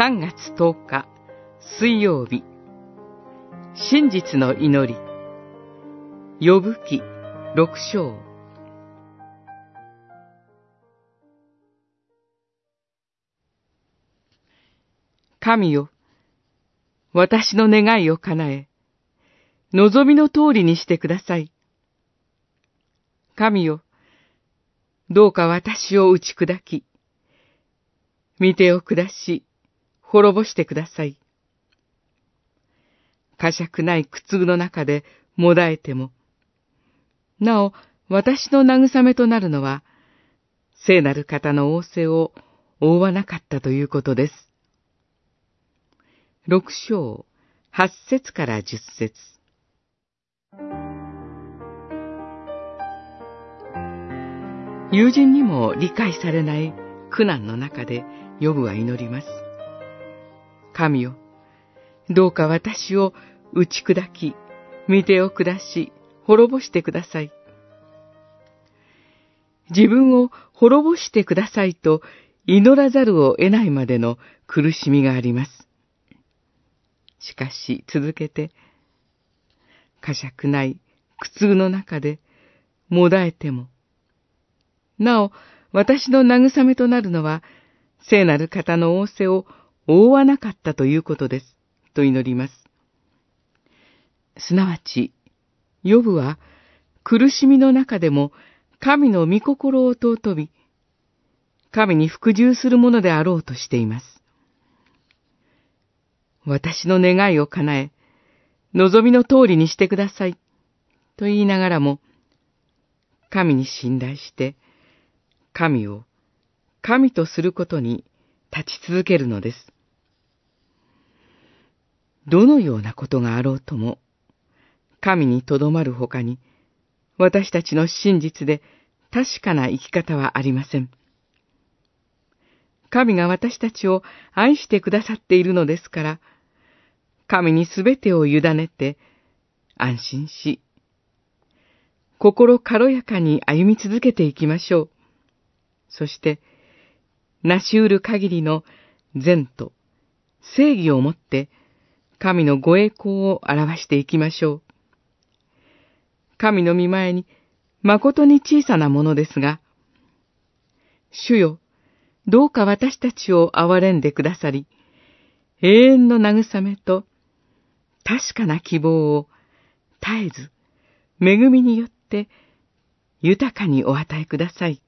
3月10日水曜日。真実の祈り。呼ぶ記6章。神よ、私の願いを叶え、望みの通りにしてください。神よ、どうか私を打ち砕き、見てを下し、滅ぼしてください。呵責ない苦痛の中でもだえても、なお、私の慰めとなるのは、聖なる方の仰せを覆わなかったということです。六章、八節から十節友人にも理解されない苦難の中でヨブは祈ります。神よ、どうか私を打ち砕き、見てを下し、滅ぼしてください。自分を滅ぼしてくださいと祈らざるを得ないまでの苦しみがあります。しかし続けて、呵責ない苦痛の中でもだえても、なお、私の慰めとなるのは、聖なる方の仰せを覆わなかったということです。と祈ります。すなわち、ヨブは苦しみの中でも神の御心を尊び、神に服従するものであろうとしています。私の願いを叶え、望みの通りにしてください。と言いながらも、神に信頼して、神を神とすることに立ち続けるのです。どのようなことがあろうとも、神にとどまるほかに、私たちの真実で確かな生き方はありません。神が私たちを愛してくださっているのですから、神にすべてを委ねて、安心し、心軽やかに歩み続けていきましょう。そして、成し得る限りの善と正義をもって、神のご栄光を表していきましょう。神の見前に誠に小さなものですが、主よ、どうか私たちを憐れんでくださり、永遠の慰めと確かな希望を絶えず、恵みによって豊かにお与えください。